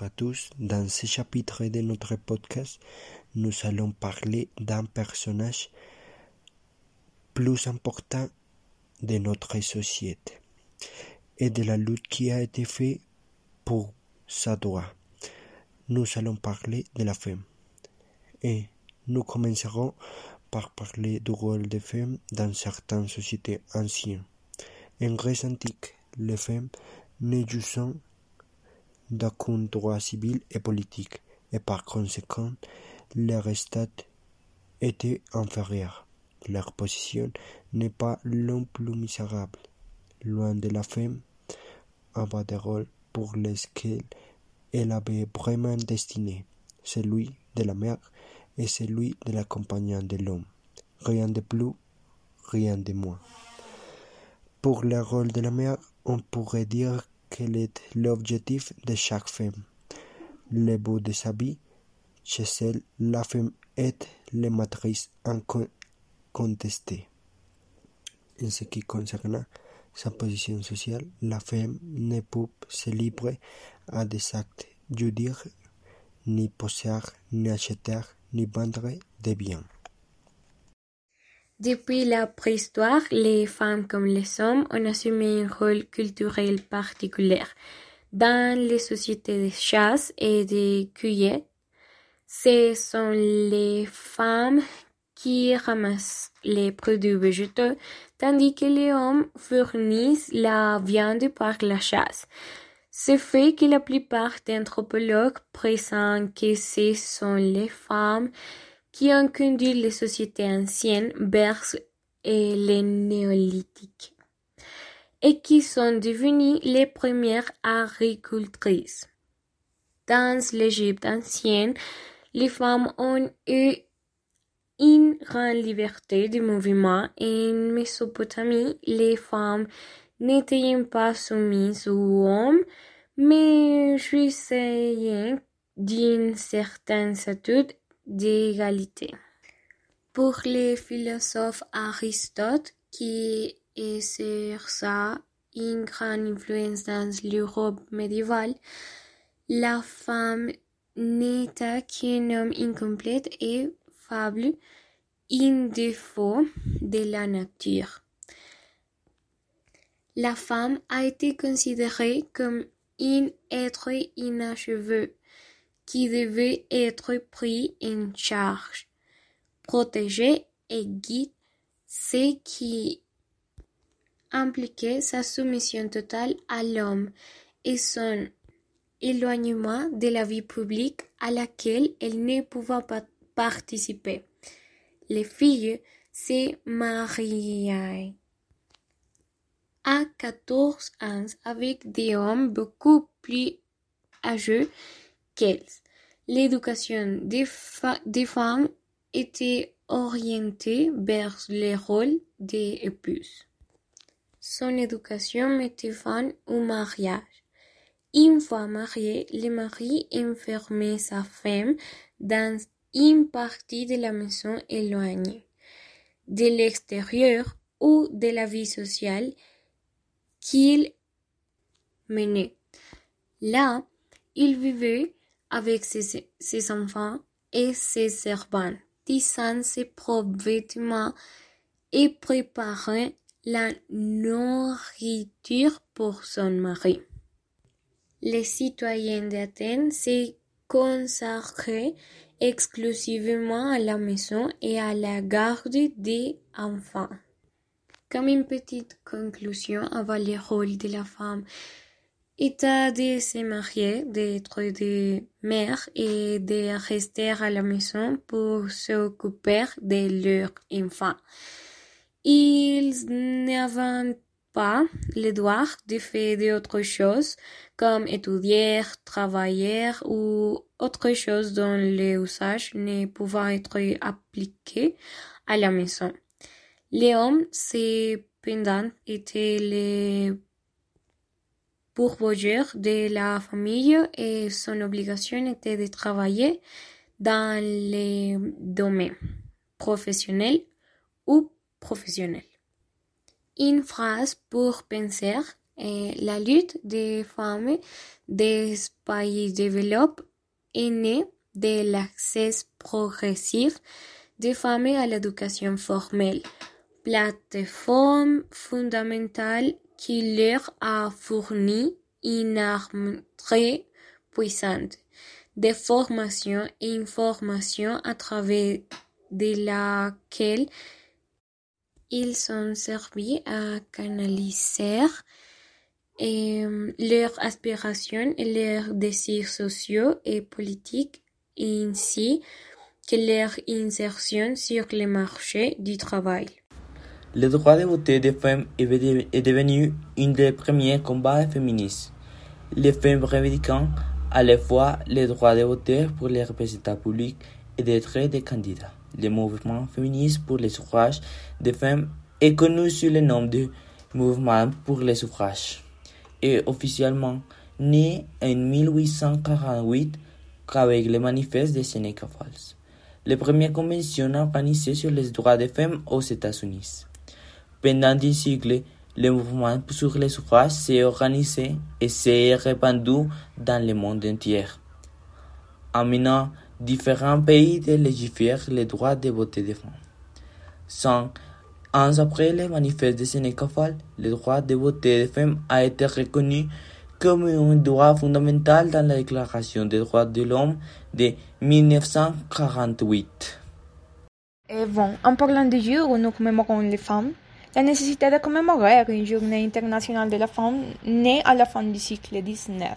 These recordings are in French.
À tous. Dans ce chapitre de notre podcast, nous allons parler d'un personnage plus important de notre société et de la lutte qui a été faite pour sa droit. Nous allons parler de la femme. Et nous commencerons par parler du rôle des femmes dans certaines sociétés anciennes. En Grèce antique, les femmes ne jouaient d'aucun droit civil et politique, et par conséquent, leur statut était inférieur. Leur position n'est pas l'un plus misérable. Loin de la femme, des rôles pour lesquels elle avait vraiment destiné, celui de la mère et celui de l'accompagnant de l'homme. Rien de plus, rien de moins. Pour le rôle de la mère, on pourrait dire quel est l'objectif de chaque femme. Le bout de sa vie, chez elle, la femme est la matrice incontestée. En ce qui concerne sa position sociale, la femme ne peut se livrer à des actes dire ni posséder, ni acheter, ni vendre des biens. Depuis la préhistoire, les femmes comme les hommes ont assumé un rôle culturel particulier. Dans les sociétés de chasse et de cueillette, ce sont les femmes qui ramassent les produits végétaux, tandis que les hommes fournissent la viande par la chasse. Ce fait que la plupart des anthropologues présentent que ce sont les femmes qui ont conduit les sociétés anciennes vers les néolithiques et qui sont devenues les premières agricultrices. Dans l'Égypte ancienne, les femmes ont eu une grande liberté de mouvement. En Mésopotamie, les femmes n'étaient pas soumises aux hommes, mais jouissaient d'une certaine statut d'égalité. Pour le philosophe Aristote, qui exerça une grande influence dans l'Europe médiévale, la femme n'était qu'un homme incomplet et faible, un défaut de la nature. La femme a été considérée comme un être inachevé qui devait être pris en charge, protégé et guidé, ce qui impliquait sa soumission totale à l'homme et son éloignement de la vie publique à laquelle elle ne pouvait pas participer. Les filles se mariaient à 14 ans avec des hommes beaucoup plus âgés L'éducation des, femmes était orientée vers le rôle des épouses. Son éducation mettait fin au mariage. Une fois marié, le mari enfermait sa femme dans une partie de la maison éloignée de l'extérieur ou de la vie sociale qu'il menait. Là, il vivait avec ses, enfants et ses servants, tissant ses propres vêtements et préparant la nourriture pour son mari. Les citoyens d'Athènes se consacraient exclusivement à la maison et à la garde des enfants. Comme une petite conclusion avant le rôle de la femme état de se marier, d'être des mères et de rester à la maison pour s'occuper de leurs enfants. Ils n'avaient pas le droit de faire d'autres choses comme étudier, travailler ou autre chose dont les usages ne pouvaient être appliqués à la maison. Les hommes, cependant, étaient les pourvoyeur de la famille et son obligation était de travailler dans les domaines professionnels ou professionnels. Une phrase pour penser la lutte des femmes des pays développés est née de l'accès progressif des femmes à l'éducation formelle, plateforme fondamentale qui leur a fourni une arme très puissante de formation et information à travers de laquelle ils sont servis à canaliser leurs aspirations et leurs désirs sociaux et politiques ainsi que leur insertion sur le marché du travail. Le droit de voter des femmes est devenu un des premiers combats féministes. Les femmes revendiquant à la fois le droit de voter pour les représentants publics et d'être des candidats. Le mouvement féministe pour le suffrage des femmes est connu sous le nom de Mouvement pour le suffrage et officiellement né en 1848 avec le manifeste de Seneca Falls, la première convention organisée sur les droits des femmes aux États-Unis. Pendant des siècles, le mouvement sur le suffrage s'est organisé et s'est répandu dans le monde entier, amenant différents pays de légiférer les droits de voter des femmes. Sans ans après le manifeste de Seneca Falls, le droit de voter des femmes a été reconnu comme un droit fondamental dans la Déclaration des droits de l'homme de 1948. Et bon, en parlant du jour où nous commémorons les femmes, la nécessité de commémorer une journée internationale de la femme naît à la fin du siècle XIX,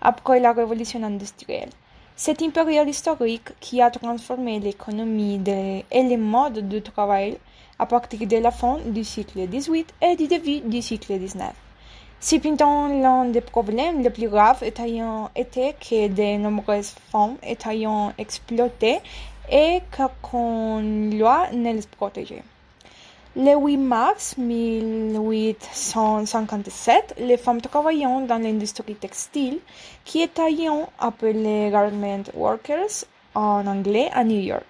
après la révolution industrielle. C'est une période historique qui a transformé l'économie et les modes de travail à partir de la fin du siècle XVIII et du début du siècle XIX. Cependant, l'un des problèmes les plus graves était que de nombreuses femmes étaient exploitées et qu'aucune loi ne les protégeait. Le 8 mars 1857, les femmes travaillant dans l'industrie textile, qui étaient appelées garment workers en anglais à New York,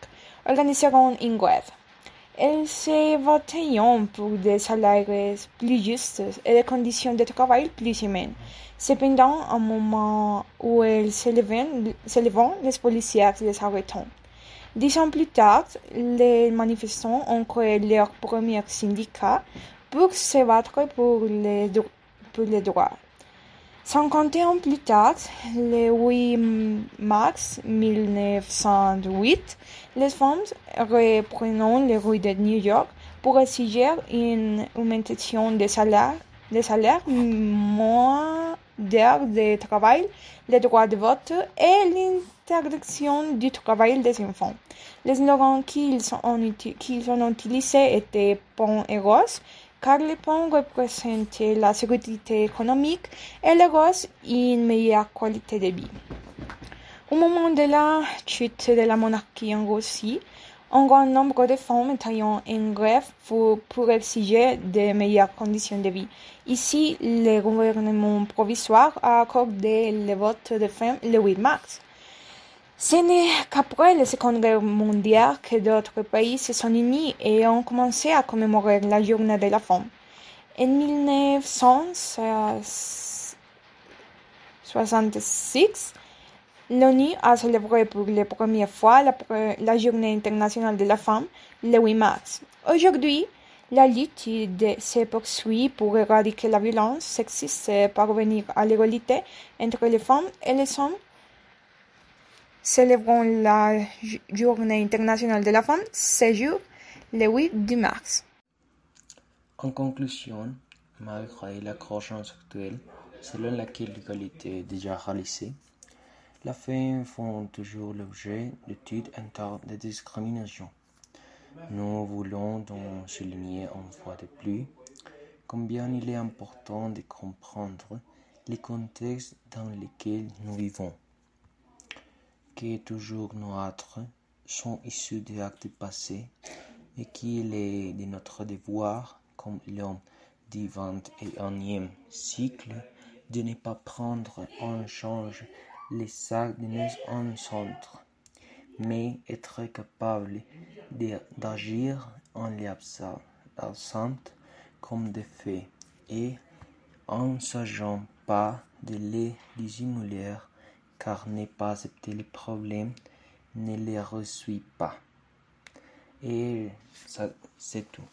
organiseront une grève. Elles se battaient pour des salaires plus justes et des conditions de travail plus humaines. Cependant, au moment où elles s'élevaient, les policiers les arrêtent. Dix ans plus tard, les manifestants ont créé leur premier syndicat pour se battre pour les, droits. 50 ans plus tard, le 8 mars 1908, les femmes reprennent les rues de New York pour exiger une augmentation des salaires, des salaires moins de travail, les droits de vote et l'interdiction du travail des enfants. Les slogans qu'ils ont, utilisés étaient pont et rose, car les ponts représentaient la sécurité économique et les roses une meilleure qualité de vie. Au moment de la chute de la monarchie en Russie, un grand nombre de femmes étaient en grève pour, exiger de meilleures conditions de vie. Ici, le gouvernement provisoire a accordé le vote des femmes le 8 mars. Ce n'est qu'après la Seconde Guerre mondiale que d'autres pays se sont unis et ont commencé à commémorer la journée de la femme. En 1966, l'ONU a célébré pour la première fois la, journée internationale de la femme le 8 mars. Aujourd'hui, la lutte se poursuit pour éradiquer la violence sexiste et parvenir à l'égalité entre les femmes et les hommes célébrons la Journée internationale de la femme ce jour, le 8 du mars. En conclusion, malgré la croissance actuelle, selon laquelle l'égalité est déjà réalisée, les femmes font toujours l'objet d'études internes de discrimination. Nous voulons donc souligner une fois de plus combien il est important de comprendre les contextes dans lesquels nous vivons que toujours nos actes sont issus des actes passés et qu'il est de notre devoir, comme l'homme et unième cycle, de ne pas prendre en change les actes de nos centre, mais être capable d'agir en les comme des faits et en sachant pas de les dissimuler, car ne pas accepter les problèmes ne les reçoit pas. Et c'est tout.